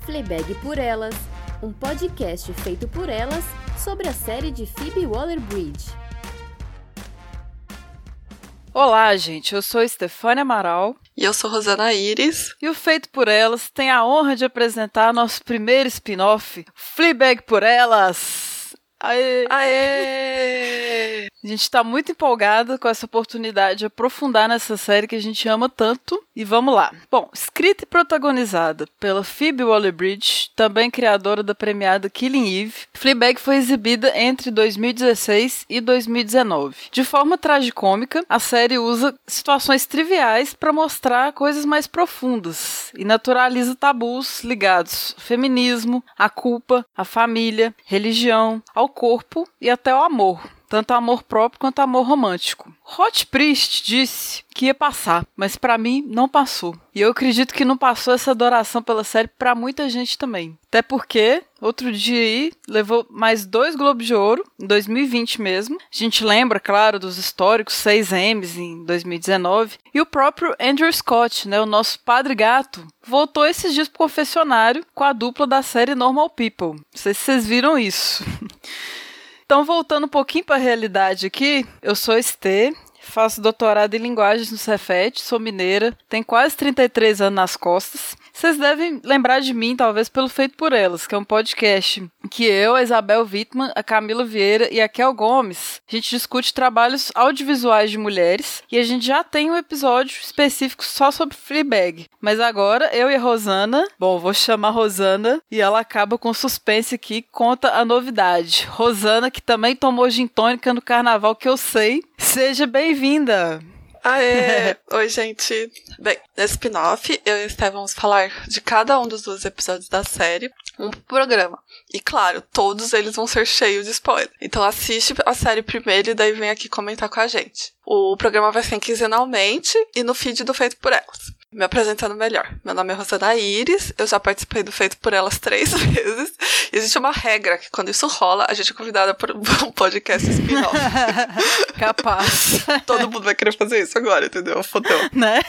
Fleabag por Elas, um podcast feito por elas sobre a série de Phoebe Waller-Bridge. Olá, gente. Eu sou Stefânia Amaral. E eu sou Rosana Iris. E o Feito por Elas tem a honra de apresentar nosso primeiro spin-off, Fleabag por Elas. Aê! Aê! A gente está muito empolgada com essa oportunidade de aprofundar nessa série que a gente ama tanto. E vamos lá. Bom, escrita e protagonizada pela Phoebe Waller-Bridge, também criadora da premiada Killing Eve, Fleabag foi exibida entre 2016 e 2019. De forma tragicômica, a série usa situações triviais para mostrar coisas mais profundas e naturaliza tabus ligados ao feminismo, à culpa, à família, religião, ao corpo e até ao amor, tanto amor próprio quanto amor romântico. Hot Priest disse que ia passar, mas para mim não passou. E eu acredito que não passou essa adoração pela série para muita gente também. Até porque, outro dia aí, levou mais dois Globos de Ouro, em 2020 mesmo. A gente lembra, claro, dos históricos, seis M's em 2019. E o próprio Andrew Scott, né, o nosso padre gato, voltou esses dias pro confessionário com a dupla da série Normal People. Não sei se vocês viram isso. Então, voltando um pouquinho para a realidade aqui, eu sou Estê, faço doutorado em linguagens no Cefet, sou mineira, tenho quase 33 anos nas costas. Vocês devem lembrar de mim, talvez, pelo Feito por Elas, que é um podcast que eu, a Isabel Wittmann, a Camila Vieira e a Kel Gomes, a gente discute trabalhos audiovisuais de mulheres e a gente já tem um episódio específico só sobre Fleabag. Mas agora, eu e a Rosana, bom, vou chamar a Rosana e ela acaba com suspense aqui, conta a novidade. Rosana, que também tomou gin tônica no carnaval, que eu sei. Seja bem-vinda! Aê! Oi, gente. Bem, nesse spin-off, eu e Esther vamos falar de cada um dos dois episódios da série, um programa. E claro, todos eles vão ser cheios de spoiler. Então assiste a série primeiro e daí vem aqui comentar com a gente. O programa vai ser quinzenalmente e no feed do Feito por Elas. Me apresentando melhor. Meu nome é Rosana Iris, eu já participei do Feito por Elas três vezes. E existe uma regra que quando isso rola, a gente é convidada por um podcast spin-off. Capaz. Todo mundo vai querer fazer isso agora, entendeu? Fodeu. né?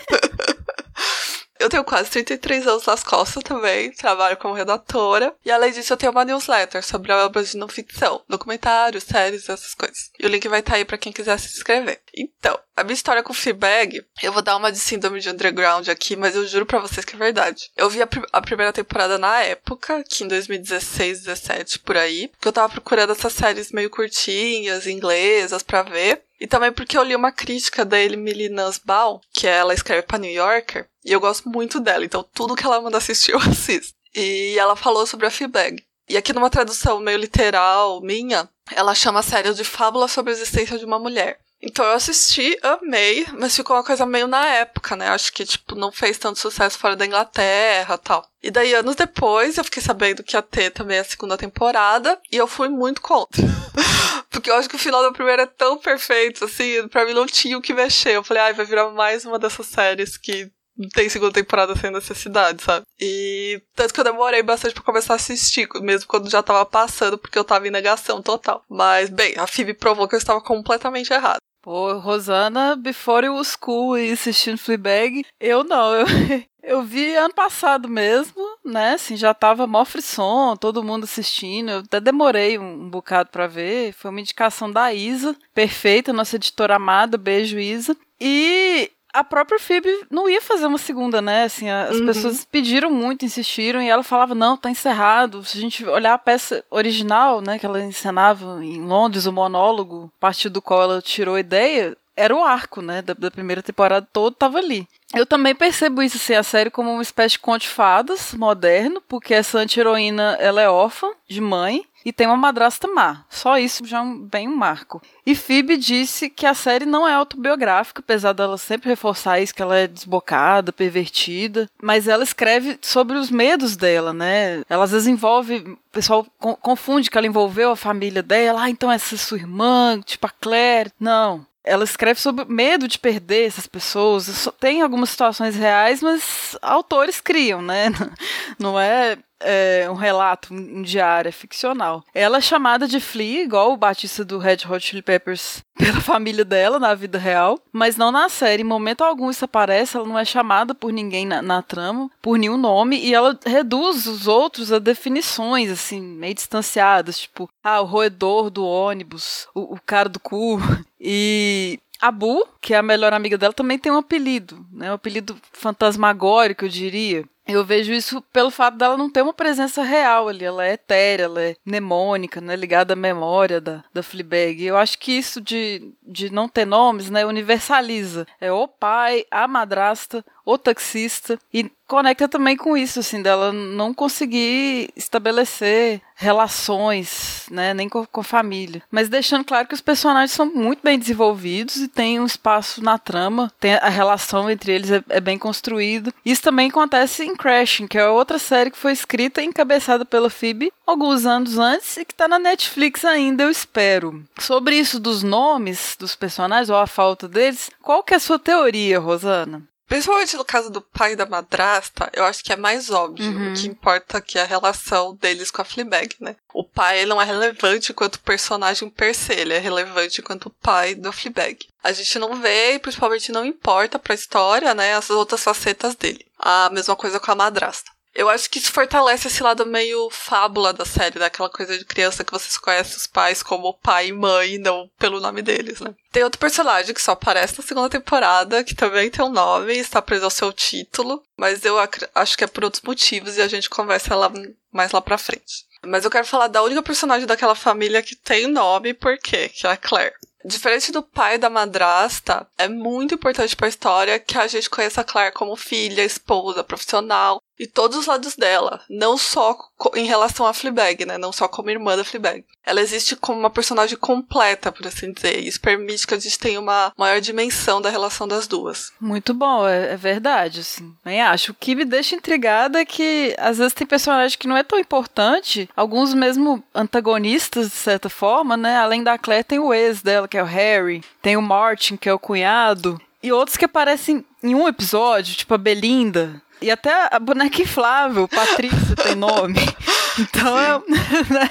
Eu tenho quase 33 anos nas costas também, trabalho como redatora. E além disso, eu tenho uma newsletter sobre obras de não ficção, documentários, séries, essas coisas. E o link vai estar aí para quem quiser se inscrever. Então, a minha história com Fleabag, eu vou dar uma de síndrome de underground aqui, mas eu juro para vocês que é verdade. Eu vi a, pr a, primeira temporada na época, que em 2016, 17 por aí, que eu tava procurando essas séries meio curtinhas, inglesas, para ver. E também porque eu li uma crítica da Emily Nussbaum, que ela escreve pra New Yorker, e eu gosto muito dela, então tudo que ela manda assistir eu assisto. E ela falou sobre a Fleabag. E aqui numa tradução meio literal minha, ela chama a série de Fábula sobre a existência de uma mulher. Então eu assisti, amei, mas ficou uma coisa meio na época, né? Acho que, tipo, não fez tanto sucesso fora da Inglaterra tal. E daí, anos depois, eu fiquei sabendo que ia ter também a segunda temporada, e eu fui muito contra. Porque eu acho que o final da primeira é tão perfeito, assim, pra mim não tinha o que mexer. Eu falei, ai, vai virar mais uma dessas séries que tem segunda temporada sem necessidade, sabe? E tanto que eu demorei bastante pra começar a assistir, mesmo quando já tava passando, porque eu tava em negação total. Mas, bem, a Phoebe provou que eu estava completamente errado. Pô, Rosana, before you was cool e assistindo Fleabag, eu não, eu, eu vi ano passado mesmo, né, assim, já tava mó frisson, todo mundo assistindo, eu até demorei um, um bocado para ver, foi uma indicação da Isa, perfeita, nossa editora amada, beijo Isa, e a própria Phoebe não ia fazer uma segunda, né? Assim, as uhum. pessoas pediram muito, insistiram, e ela falava, não, tá encerrado. Se a gente olhar a peça original, né, que ela encenava em Londres, o monólogo, a partir do qual ela tirou a ideia, era o arco, né, da, da primeira temporada todo, tava ali. Eu também percebo isso, assim, a série como uma espécie de conto de fadas moderno, porque essa anti-heroína, ela é órfã de mãe, e tem uma madrasta má. Só isso já é um, bem um marco. E Phoebe disse que a série não é autobiográfica, apesar dela sempre reforçar isso, que ela é desbocada, pervertida. Mas ela escreve sobre os medos dela, né? Ela às vezes envolve. O pessoal confunde que ela envolveu a família dela. Ah, então essa é sua irmã, tipo a Claire. Não. Ela escreve sobre medo de perder essas pessoas. Tem algumas situações reais, mas autores criam, né? Não é é, um relato, um diário, é ficcional. Ela é chamada de Flea, igual o Batista do Red Hot Chili Peppers, pela família dela na vida real, mas não na série. Em momento algum isso aparece, ela não é chamada por ninguém na, na trama, por nenhum nome, e ela reduz os outros a definições, assim, meio distanciadas, tipo, ah, o roedor do ônibus, o, o cara do cu. E a Bu, que é a melhor amiga dela, também tem um apelido, né? Um apelido fantasmagórico, eu diria. Eu vejo isso pelo fato dela não ter uma presença real ali. Ela é etérea, ela é mnemônica, né? Ligada à memória da, da Fleabag. Eu acho que isso de, de não ter nomes, né? Universaliza. É o pai, a madrasta, o taxista. E conecta também com isso, assim, dela não conseguir estabelecer relações, né, nem com, com, a família. Mas deixando claro que os personagens são muito bem desenvolvidos e tem um espaço na trama, tem a relação entre eles é, é bem construído. Isso também acontece Crashing, que é outra série que foi escrita e encabeçada pela Phoebe alguns anos antes e que está na Netflix ainda, eu espero. Sobre isso dos nomes dos personagens ou a falta deles, qual que é a sua teoria, Rosana? Principalmente no caso do pai e da madrasta, eu acho que é mais óbvio. Uhum. O que importa aqui é a relação deles com a Fleabag, né? O pai não é relevante enquanto personagem per se, ele é relevante enquanto pai da Fleabag. A gente não vê e principalmente não importa pra história, né, as outras facetas dele. A mesma coisa com a madrasta. Eu acho que isso fortalece esse lado meio fábula da série, daquela coisa de criança que vocês conhecem os pais como pai e mãe, não pelo nome deles, né? Tem outro personagem que só aparece na segunda temporada, que também tem um nome e está preso ao seu título, mas eu acho que é por outros motivos e a gente conversa lá mais lá pra frente. Mas eu quero falar da única personagem daquela família que tem nome, por quê? Que é a Claire. Diferente do pai e da madrasta, é muito importante para a história que a gente conheça a Claire como filha, esposa, profissional e todos os lados dela, não só em relação a Fleabag, né, não só como irmã da Fleabag. Ela existe como uma personagem completa, por assim dizer, e isso permite que a gente tenha uma maior dimensão da relação das duas. Muito bom, é, é verdade, assim. Nem acho. O que me deixa intrigada é que às vezes tem personagem que não é tão importante, alguns mesmo antagonistas de certa forma, né? Além da Claire tem o ex dela, que é o Harry, tem o Martin, que é o cunhado, e outros que aparecem em um episódio, tipo a Belinda. E até a boneca inflável, Patrícia, tem nome. Então é, né,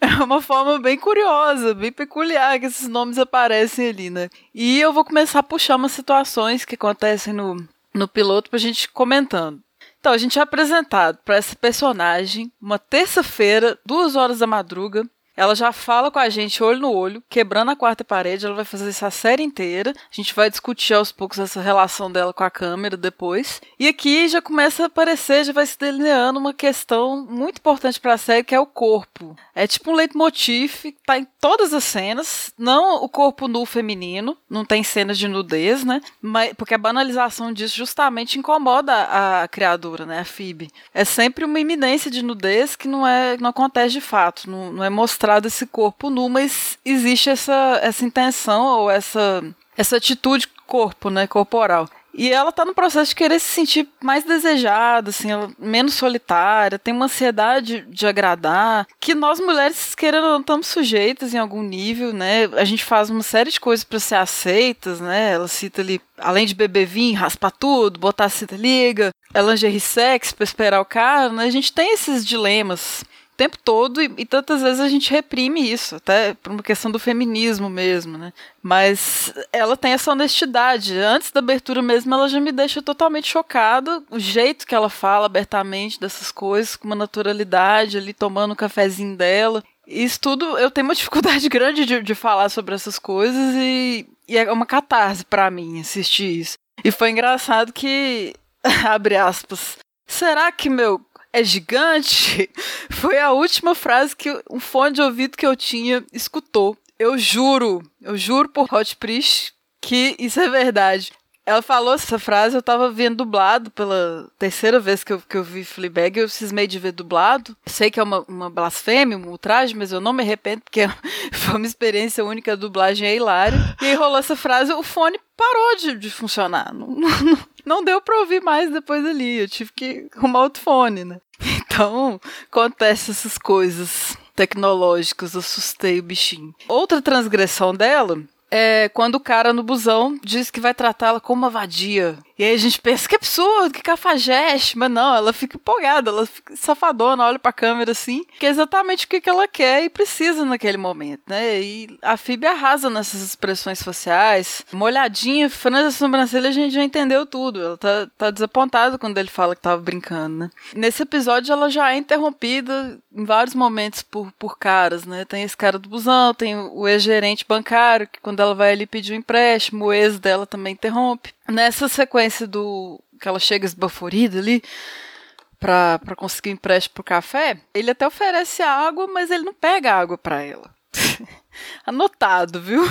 é, uma forma bem curiosa, bem peculiar que esses nomes aparecem ali, né? E eu vou começar a puxar umas situações que acontecem no, no piloto pra gente comentando. Então, a gente é apresentado para essa personagem uma terça-feira, duas horas da madruga, ela já fala com a gente olho no olho, quebrando a quarta parede. Ela vai fazer essa série inteira. A gente vai discutir aos poucos essa relação dela com a câmera depois. E aqui já começa a aparecer, já vai se delineando uma questão muito importante para a série, que é o corpo. É tipo um leitmotiv, tá em todas as cenas. Não o corpo nu feminino, não tem cenas de nudez, né? Mas, porque a banalização disso justamente incomoda a, a criadora, né? A Phoebe. É sempre uma iminência de nudez que não é, não acontece de fato, não, não é mostrado mostrado esse corpo nu, mas existe essa, essa intenção ou essa, essa atitude corpo, né, corporal. E ela tá no processo de querer se sentir mais desejada, assim, menos solitária, tem uma ansiedade de agradar, que nós mulheres, querendo ou não, estamos sujeitas em algum nível, né? A gente faz uma série de coisas para ser aceitas, né? Ela cita ali, além de beber vinho, raspar tudo, botar a cita liga, é lingerie sexy pra esperar o cara, né? A gente tem esses dilemas tempo todo e, e, tantas vezes a gente reprime isso, até por uma questão do feminismo mesmo, né? Mas ela tem essa honestidade. Antes da abertura mesmo, ela já me deixa totalmente chocada. O jeito que ela fala abertamente dessas coisas, com uma naturalidade, ali tomando o cafezinho dela. Isso tudo, eu tenho uma dificuldade grande de, de falar sobre essas coisas e, e é uma catarse para mim assistir isso. E foi engraçado que, abre aspas, será que meu é gigante foi a última frase que um fone de ouvido que eu tinha escutou. Eu juro, eu juro por Hot Priest que isso é verdade. Ela falou essa frase, eu tava vendo dublado pela terceira vez que eu, que eu vi Fleabag, eu cismei de ver dublado. Sei que é uma, uma blasfêmia, um ultraje, mas eu não me arrependo, porque foi uma experiência única, a dublagem é hilária. E aí rolou essa frase, o fone parou de, de funcionar. Não, não, não deu pra ouvir mais depois ali, eu tive que arrumar outro fone, né? Então, acontece essas coisas tecnológicas, assustei o bichinho. Outra transgressão dela é quando o cara no busão diz que vai tratá-la como uma vadia. E aí a gente pensa que absurdo, que cafajeste, mas não, ela fica empolgada, ela fica safadona, olha pra câmera assim, que é exatamente o que ela quer e precisa naquele momento, né? E a Phoebe arrasa nessas expressões faciais, molhadinha, franza sobrancelha, a gente já entendeu tudo. Ela tá, tá desapontada quando ele fala que tava brincando, né? Nesse episódio ela já é interrompida em vários momentos por, por caras, né? Tem esse cara do busão, tem o ex-gerente bancário, que quando ela vai ali pedir um empréstimo, o ex dela também interrompe. Nessa sequência do que ela chega esbaforida ali para conseguir um empréstimo pro café, ele até oferece água, mas ele não pega água para ela. Anotado, viu?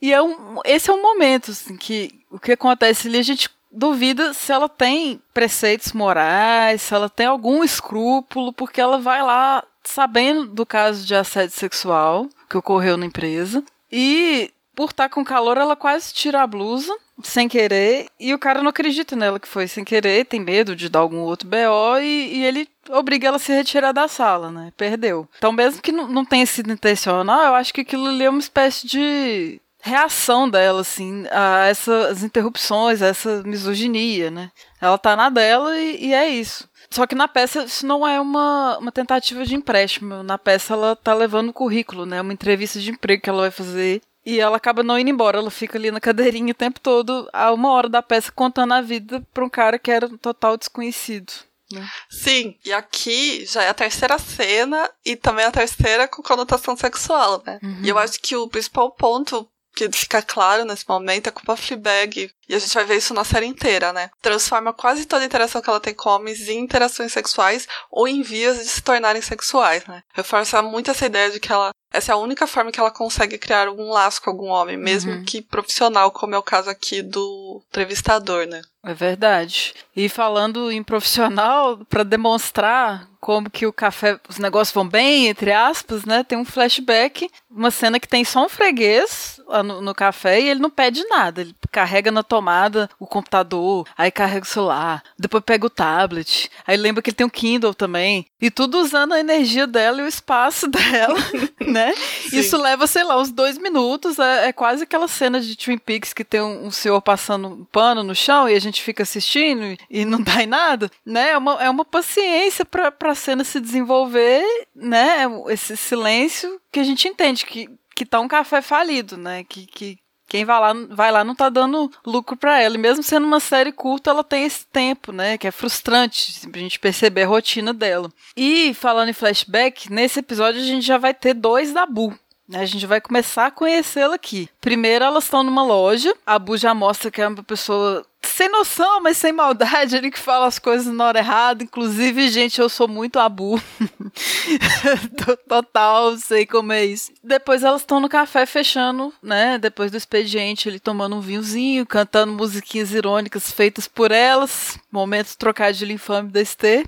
E é um, esse é um momento assim, que o que acontece ali a gente duvida se ela tem preceitos morais, se ela tem algum escrúpulo, porque ela vai lá sabendo do caso de assédio sexual que ocorreu na empresa e por estar com calor ela quase tira a blusa sem querer, e o cara não acredita nela que foi sem querer, tem medo de dar algum outro BO, e, e ele obriga ela a se retirar da sala, né? Perdeu. Então, mesmo que não, tenha sido intencional, eu acho que aquilo ali é uma espécie de reação dela, assim, a essas interrupções, a essa misoginia, né? Ela tá na dela e, e, é isso. Só que na peça isso não é uma, uma tentativa de empréstimo. Na peça ela tá levando o currículo, né? Uma entrevista de emprego que ela vai fazer e ela acaba não indo embora, ela fica ali na cadeirinha o tempo todo, a uma hora da peça, contando a vida pra um cara que era um total desconhecido. Né? Sim, e aqui já é a terceira cena e também a terceira com conotação sexual, né? Uhum. E eu acho que o principal ponto que fica claro nesse momento é culpa Fleabag. E a gente vai ver isso na série inteira, né? Transforma quase toda a interação que ela tem com homens em interações sexuais ou em vias de se tornarem sexuais, né? Reforça muito essa ideia de que ela essa é a única forma que ela consegue criar algum laço com algum homem, mesmo uhum. que profissional, como é o caso aqui do entrevistador, né? É verdade. E falando em profissional, para demonstrar como que o café, os negócios vão bem, entre aspas, né? Tem um flashback, uma cena que tem só um freguês no, no, café e ele não pede nada. Ele carrega na tomada o computador, aí carrega o celular, depois pega o tablet, aí lembra que ele tem um Kindle também. E tudo usando a energia dela e o espaço dela, né? Sim. Isso leva, sei lá, uns dois minutos. É, é, quase aquela cena de Twin Peaks que tem um, um senhor passando um pano no chão e a gente fica assistindo e, e não dá em nada, né? É uma, é uma paciência pra, pra cena se desenvolver, né? Esse silêncio que a gente entende que, que tá um café falido, né? Que, que quem vai lá, vai lá não tá dando lucro para ela. E mesmo sendo uma série curta, ela tem esse tempo, né? Que é frustrante a gente perceber a rotina dela. E falando em flashback, nesse episódio a gente já vai ter dois da Bu. Né? A gente vai começar a conhecê-la aqui. Primeiro, elas estão numa loja. A Bu já mostra que é uma pessoa sem noção, mas sem maldade, ele que fala as coisas na hora errada. Inclusive, gente, eu sou muito abu. Total, sei como é isso. Depois elas estão no café fechando, né? Depois do expediente, ele tomando um vinhozinho, cantando musiquinhas irônicas feitas por elas. Momentos trocadilho infame da Esther.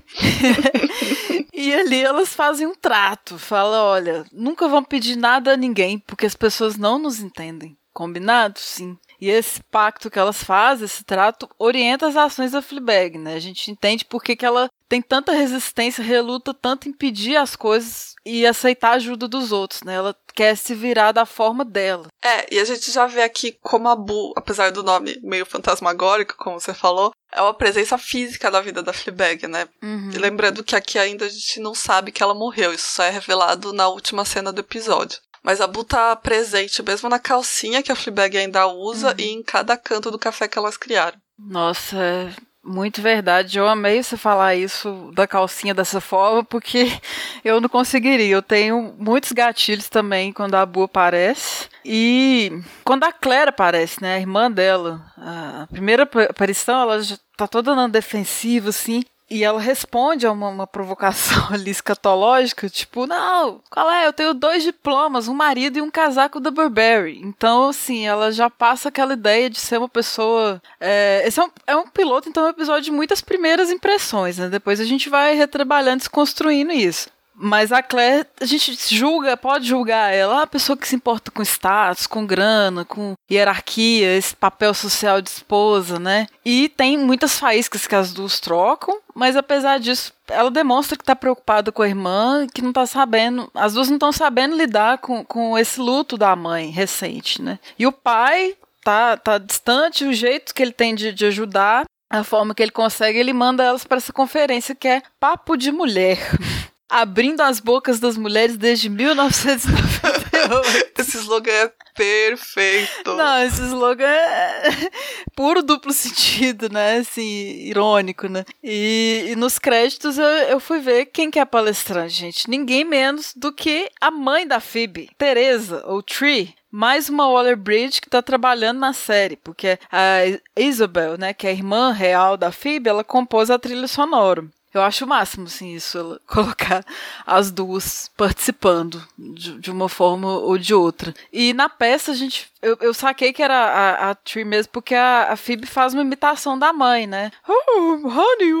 E ali elas fazem um trato. Fala, olha, nunca vão pedir nada a ninguém, porque as pessoas não nos entendem. Combinado? Sim. E esse pacto que elas fazem, esse trato, orienta as ações da Fleabag, né? A gente entende por que, que ela tem tanta resistência, reluta tanto em pedir as coisas e aceitar a ajuda dos outros, né? Ela quer se virar da forma dela. É, e a gente já vê aqui como a Bu, apesar do nome meio fantasmagórico, como você falou, é uma presença física da vida da Fleabag, né? Uhum. E lembrando que aqui ainda a gente não sabe que ela morreu, isso só é revelado na última cena do episódio. Mas a Bu tá presente mesmo na calcinha que a Fleabag ainda usa uhum. e em cada canto do café que elas criaram. Nossa, é muito verdade. Eu amei você falar isso da calcinha dessa forma, porque eu não conseguiria. Eu tenho muitos gatilhos também quando a Bu aparece. E quando a Claire aparece, né, a irmã dela, a primeira aparição, ela já tá toda na defensiva, assim. E ela responde a uma, uma, provocação ali escatológica, tipo, não, qual é? Eu tenho dois diplomas, um marido e um casaco da Burberry. Então, assim, ela já passa aquela ideia de ser uma pessoa. É, esse é um, é um piloto, então é um episódio de muitas primeiras impressões, né? Depois a gente vai retrabalhando, desconstruindo isso. Mas a Claire, a gente julga, pode julgar ela, uma pessoa que se importa com status, com grana, com hierarquia, esse papel social de esposa, né? E tem muitas faíscas que as duas trocam, mas apesar disso, ela demonstra que tá preocupada com a irmã, que não tá sabendo, as duas não estão sabendo lidar com, com esse luto da mãe recente, né? E o pai tá, tá distante, o jeito que ele tem de, de ajudar, a forma que ele consegue, ele manda elas para essa conferência que é Papo de Mulher. Abrindo as bocas das mulheres desde 1998. esse slogan é perfeito. Não, esse slogan é puro duplo sentido, né? Assim, irônico, né? E, e nos créditos eu, eu, fui ver quem que é a palestrante, gente. Ninguém menos do que a mãe da Phoebe, Teresa, ou Tree mais uma Waller-Bridge que está trabalhando na série, porque a Isabel, né, que é a irmã real da Phoebe, ela compôs a trilha sonora. Eu acho o máximo, assim, isso, colocar as duas participando de, de, uma forma ou de outra. E na peça, a gente. Eu, eu saquei que era a, a Tree mesmo, porque a, a Phoebe faz uma imitação da mãe, né? Oh, honey.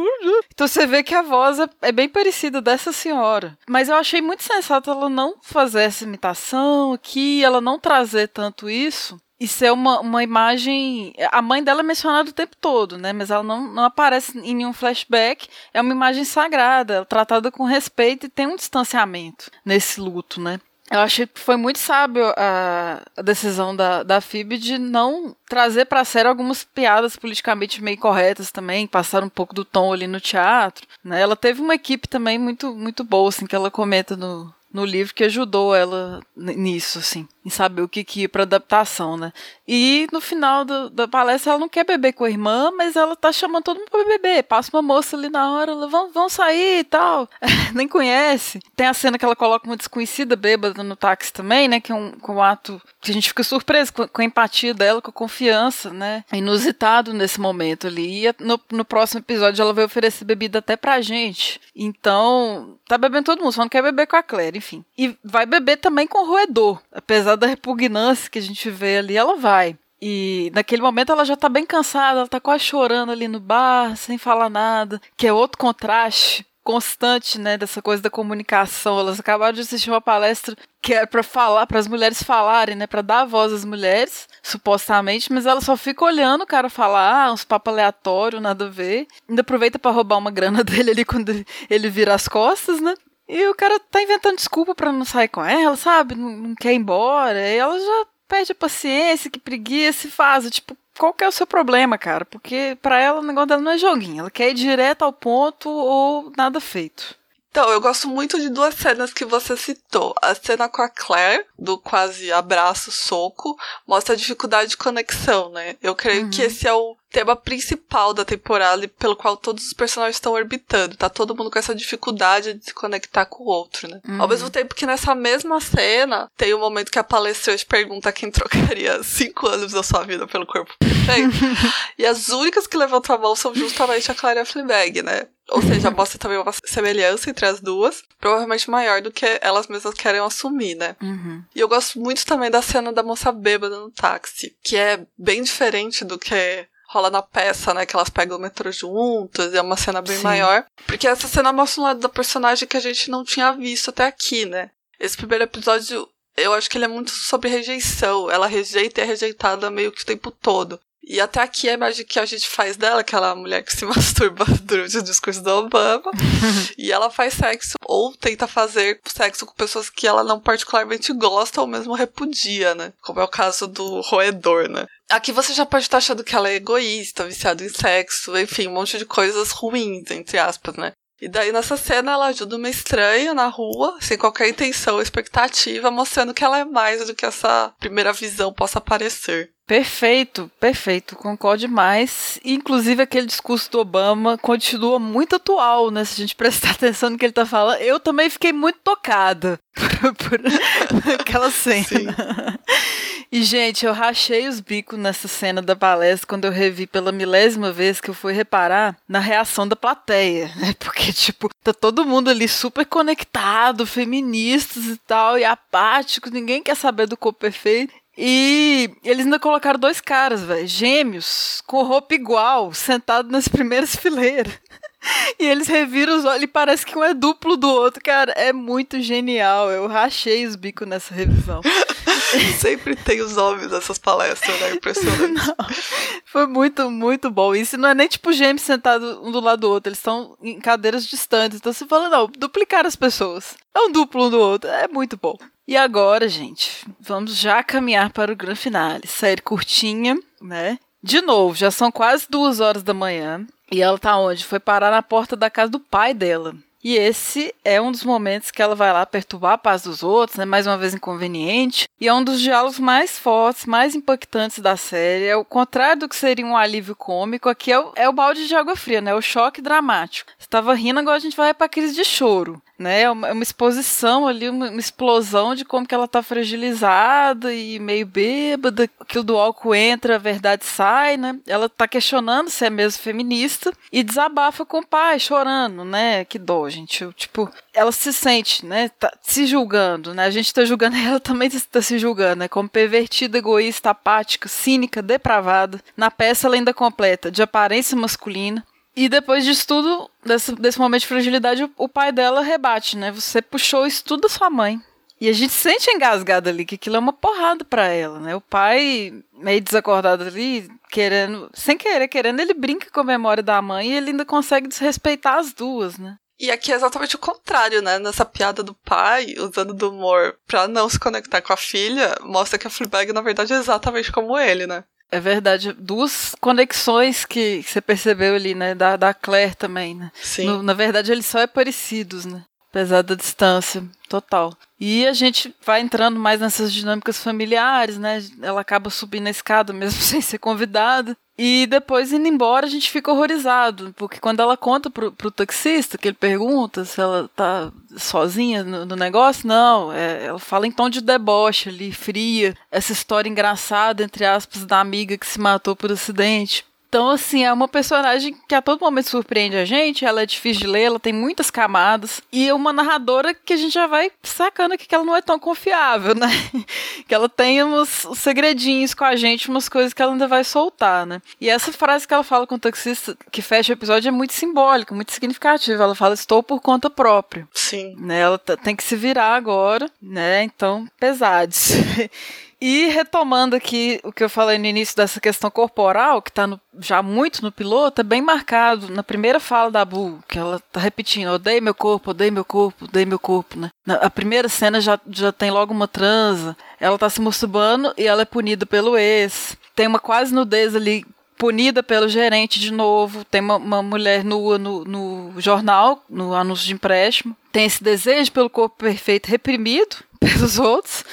Então você vê que a voz é, é bem parecida dessa senhora. Mas eu achei muito sensato ela não fazer essa imitação aqui, ela não trazer tanto isso isso é uma, uma imagem. A mãe dela é mencionada o tempo todo, né? Mas ela não, não aparece em nenhum flashback. É uma imagem sagrada, tratada com respeito e tem um distanciamento nesse luto, né? Eu achei que foi muito sábio a, decisão da, da FIB de não trazer para série algumas piadas politicamente meio corretas também, passar um pouco do tom ali no teatro. Né? Ela teve uma equipe também muito, muito boa, assim, que ela comenta no, no livro que ajudou ela nisso, assim, em saber o que, que ia pra adaptação, né? E no final do, da palestra ela não quer beber com a irmã, mas ela tá chamando todo mundo pra beber. Passa uma moça ali na hora, ela, vão, vão sair e tal. Nem conhece. Tem a cena que ela coloca uma desconhecida bêbada no táxi também, né? Que é um, com um ato que a gente fica surpreso com, com, a empatia dela, com a confiança, né? Inusitado nesse momento ali. E no, no próximo episódio ela vai oferecer bebida até pra gente. Então, tá bebendo todo mundo, só não quer beber com a Claire, enfim. E vai beber também com o roedor. Apesar da repugnância que a gente vê ali, ela vai. E naquele momento ela já tá bem cansada, ela tá quase chorando ali no bar, sem falar nada, que é outro contraste constante, né, dessa coisa da comunicação. Elas acabaram de assistir uma palestra que é para falar, para as mulheres falarem, né, para dar voz às mulheres, supostamente, mas ela só fica olhando o cara falar, ah, uns papos aleatórios, nada a ver. Ainda aproveita para roubar uma grana dele ali quando ele vira as costas, né? E o cara tá inventando desculpa para não sair com ela, sabe? Não, não quer ir embora. E ela já perde a paciência, que preguiça e faz. Tipo, qual que é o seu problema, cara? Porque para ela o negócio dela não é joguinho. Ela quer ir direto ao ponto ou nada feito. Então, eu gosto muito de duas cenas que você citou. A cena com a Claire, do quase abraço, soco, mostra a dificuldade de conexão, né? Eu creio uhum. que esse é o tema principal da temporada e pelo qual todos os personagens estão orbitando. Tá todo mundo com essa dificuldade de se conectar com o outro, né? Uhum. Ao mesmo tempo que nessa mesma cena tem o um momento que a palestrante pergunta quem trocaria cinco anos da sua vida pelo corpo perfeito. e as únicas que levantam a mão são justamente a Clara Fleabag, né? Ou seja, mostra também uma semelhança entre as duas, provavelmente maior do que elas mesmas querem assumir, né? Uhum. E eu gosto muito também da cena da moça bêbada no táxi, que é bem diferente do que rola na peça, né? Que elas pegam o metrô juntas, é uma cena bem Sim. maior. Porque essa cena mostra um lado da personagem que a gente não tinha visto até aqui, né? Esse primeiro episódio, eu acho que ele é muito sobre rejeição. Ela rejeita e é rejeitada meio que o tempo todo. E até aqui a imagem que a gente faz dela, aquela mulher que se masturba durante o discurso do Obama. e ela faz sexo ou tenta fazer sexo com pessoas que ela não particularmente gosta ou mesmo repudia, né? Como é o caso do roedor, né? Aqui você já pode estar achando que ela é egoísta, viciada em sexo, enfim, um monte de coisas ruins, entre aspas, né? E daí nessa cena ela ajuda uma estranha na rua, sem qualquer intenção ou expectativa, mostrando que ela é mais do que essa primeira visão possa parecer. Perfeito, perfeito, concordo demais. Inclusive, aquele discurso do Obama continua muito atual, né? Se a gente prestar atenção no que ele tá falando. Eu também fiquei muito tocada por, por aquela cena. E, gente, eu rachei os bicos nessa cena da palestra quando eu revi pela milésima vez que eu fui reparar na reação da plateia, né? Porque, tipo, tá todo mundo ali super conectado, feministas e tal, e apáticos, ninguém quer saber do corpo perfeito. E eles ainda colocaram dois caras, velho, gêmeos, com roupa igual, sentados nas primeiras fileiras. e eles reviram os olhos e parece que um é duplo do outro. Cara, é muito genial. Eu rachei os bicos nessa revisão. Sempre tem os homens nessas palestras, né? Impressionante. Não, foi muito, muito bom. Isso não é nem tipo gêmeos sentados um do lado do outro. Eles estão em cadeiras distantes. Então você fala, não, duplicar as pessoas. É um duplo um do outro. É muito bom. E agora, gente, vamos já caminhar para o grande finale. Série curtinha, né? De novo, já são quase duas horas da manhã. E ela tá onde? Foi parar na porta da casa do pai dela. E esse é um dos momentos que ela vai lá perturbar a paz dos outros, né? Mais uma vez inconveniente. E é um dos diálogos mais fortes, mais impactantes da série. É o contrário do que seria um alívio cômico. Aqui é o, é o balde de água fria, né? É o choque dramático. Você tava rindo, agora a gente vai pra crise de choro né? É uma, é uma exposição ali, uma, uma, explosão de como que ela tá fragilizada e meio bêbada, que o do álcool entra, a verdade sai, né? Ela tá questionando se é mesmo feminista e desabafa com o pai, chorando, né? Que dó, gente. Eu, tipo, ela se sente, né? Tá se julgando, né? A gente tá julgando, ela também tá se julgando, né? Como pervertida, egoísta, apática, cínica, depravada. Na peça ela ainda completa de aparência masculina, e depois disso tudo, desse, desse momento de fragilidade, o, o, pai dela rebate, né? Você puxou isso tudo da sua mãe. E a gente sente engasgada ali, que aquilo é uma porrada para ela, né? O pai, meio desacordado ali, querendo, sem querer, querendo, ele brinca com a memória da mãe e ele ainda consegue desrespeitar as duas, né? E aqui é exatamente o contrário, né? Nessa piada do pai, usando do humor pra não se conectar com a filha, mostra que a Fleabag, na verdade, é exatamente como ele, né? É verdade. Duas conexões que, você percebeu ali, né? Da, da Claire também, né? Sim. No, na verdade, eles só é parecidos, né? Apesar da distância total. E a gente vai entrando mais nessas dinâmicas familiares, né? Ela acaba subindo a escada mesmo sem ser convidada. E depois, indo embora, a gente fica horrorizado, porque quando ela conta pro, pro taxista, que ele pergunta se ela tá sozinha no, no negócio, não, é, ela fala em tom de deboche ali, fria, essa história engraçada, entre aspas, da amiga que se matou por acidente. Então, assim, é uma personagem que a todo momento surpreende a gente, ela é difícil de ler, ela tem muitas camadas, e é uma narradora que a gente já vai sacando aqui que ela não é tão confiável, né? que ela tem uns, uns segredinhos com a gente, umas coisas que ela ainda vai soltar, né? E essa frase que ela fala com o taxista, que fecha o episódio, é muito simbólica, muito significativa. Ela fala, estou por conta própria. Sim. Né? Ela tem que se virar agora, né? Então, pesados. E retomando aqui o que eu falei no início dessa questão corporal, que está já muito no piloto, é bem marcado na primeira fala da Bu, que ela está repetindo: odeio meu corpo, odeio meu corpo, odeio meu corpo, né? Na, a primeira cena já, já tem logo uma transa, ela está se masturbando e ela é punida pelo ex. Tem uma quase nudez ali punida pelo gerente de novo. Tem uma, uma mulher nua no, no, jornal, no anúncio de empréstimo. Tem esse desejo pelo corpo perfeito reprimido pelos outros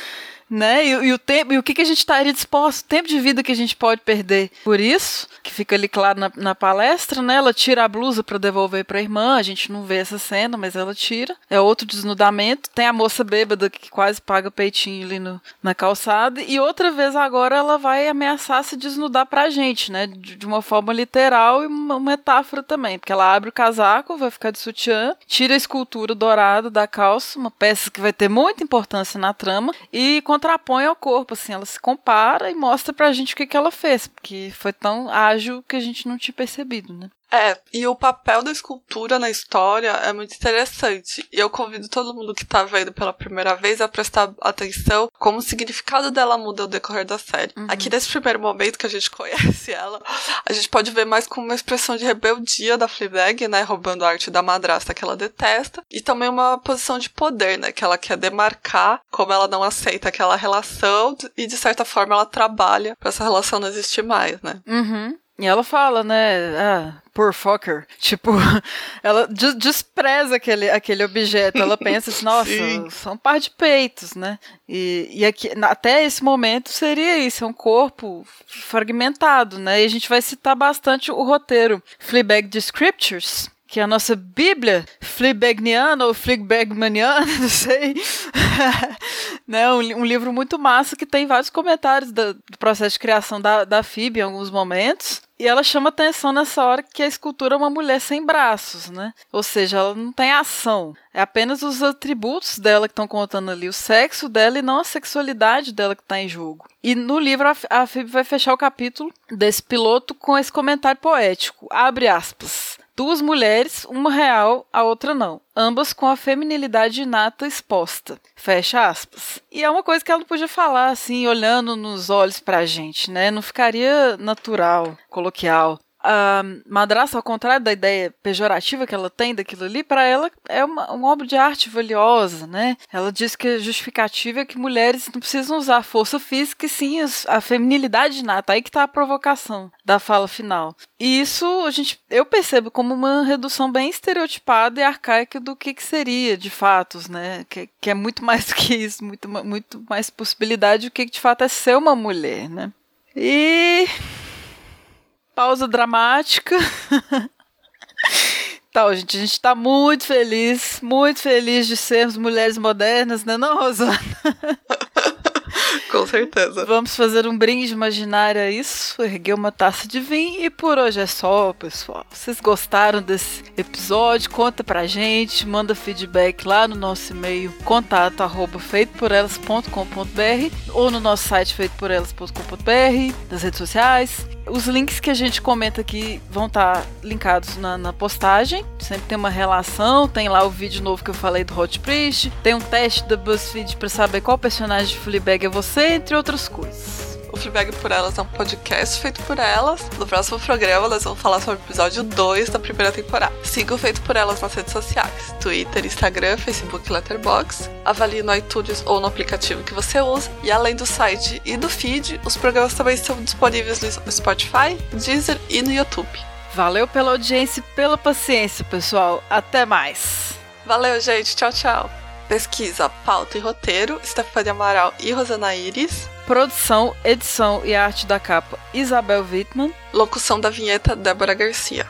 né? E, e, o tempo, e o que, que a gente estaria disposto, o tempo de vida que a gente pode perder. Por isso, que fica ali claro na, na palestra, né? Ela tira a blusa para devolver para a irmã, a gente não vê essa cena, mas ela tira. É outro desnudamento. Tem a moça bêbada que quase paga peitinho ali no, na calçada. E outra vez agora ela vai ameaçar se desnudar pra gente, né? De, de uma forma literal e uma metáfora também. Porque ela abre o casaco, vai ficar de sutiã, tira a escultura dourada da calça, uma peça que vai ter muita importância na trama, e contrapõe ao corpo, assim, ela se compara e mostra pra gente o que, que ela fez, porque foi tão ágil que a gente não tinha percebido, né? É, e o papel da escultura na história é muito interessante. E eu convido todo mundo que tá vendo pela primeira vez a prestar atenção como o significado dela muda ao decorrer da série. Uhum. Aqui nesse primeiro momento que a gente conhece ela, a gente pode ver mais como uma expressão de rebeldia da Fleabag, né, roubando a arte da madrasta que ela detesta, e também uma posição de poder, né, que ela quer demarcar como ela não aceita aquela relação e de certa forma ela trabalha para essa relação não existir mais, né? Uhum. E ela fala, né? Ah, poor fucker. Tipo, ela despreza aquele, aquele objeto. Ela pensa assim, nossa, são um par de peitos, né? E, e aqui, até esse momento seria isso, é um corpo fragmentado, né? E a gente vai citar bastante o roteiro Fleabag de Scriptures, que é a nossa Bíblia Fleabagniana ou Fleabagmaniana, não sei. né, um, um, livro muito massa que tem vários comentários do, do processo de criação da, da Phoebe em alguns momentos. E ela chama atenção nessa hora que a escultura é uma mulher sem braços, né? Ou seja, ela não tem ação. É apenas os atributos dela que estão contando ali, o sexo dela e não a sexualidade dela que está em jogo. E no livro a Phoebe vai fechar o capítulo desse piloto com esse comentário poético. Abre aspas. Duas mulheres, uma real, a outra não. Ambas com a feminilidade inata exposta. Fecha aspas. E é uma coisa que ela não podia falar assim, olhando nos olhos pra gente, né? Não ficaria natural, coloquial a madraça, ao contrário da ideia pejorativa que ela tem daquilo ali, para ela é uma, uma, obra de arte valiosa, né? Ela diz que a justificativa é que mulheres não precisam usar força física e sim a feminilidade nata. Aí que tá a provocação da fala final. E isso a gente, eu percebo como uma redução bem estereotipada e arcaica do que, que seria de fatos, né? Que, que é muito mais do que isso, muito, muito mais possibilidade do que de fato é ser uma mulher, né? E pausa dramática. Então, gente, a gente está muito feliz, muito feliz de sermos mulheres modernas, né, não, Rosana? Com certeza. Vamos fazer um brinde imaginário a isso, erguer uma taça de vinho e por hoje é só, pessoal. Vocês gostaram desse episódio? Conta pra gente, manda feedback lá no nosso e-mail contato arroba feitoporelas.com.br ou no nosso site feitoporelas.com.br, nas redes sociais. Os links que a gente comenta aqui vão estar tá linkados na, na, postagem. Sempre tem uma relação. Tem lá o vídeo novo que eu falei do Hot Priest. Tem um teste da BuzzFeed para saber qual personagem de Fleabag é você, entre outras coisas. O Fleabag por Elas é um podcast feito por elas. No próximo programa, elas vão falar sobre o episódio 2 da primeira temporada. Siga o Feito por Elas nas redes sociais: Twitter, Instagram, Facebook e Letterboxd. Avalie no iTunes ou no aplicativo que você usa. E além do site e do feed, os programas também estão disponíveis no Spotify, Deezer e no YouTube. Valeu pela audiência e pela paciência, pessoal. Até mais. Valeu, gente. Tchau, tchau. Pesquisa, pauta e roteiro, Stephanie Amaral e Rosana Iris. Produção, edição e arte da capa, Isabel Wittmann. Locução da vinheta, Débora Garcia.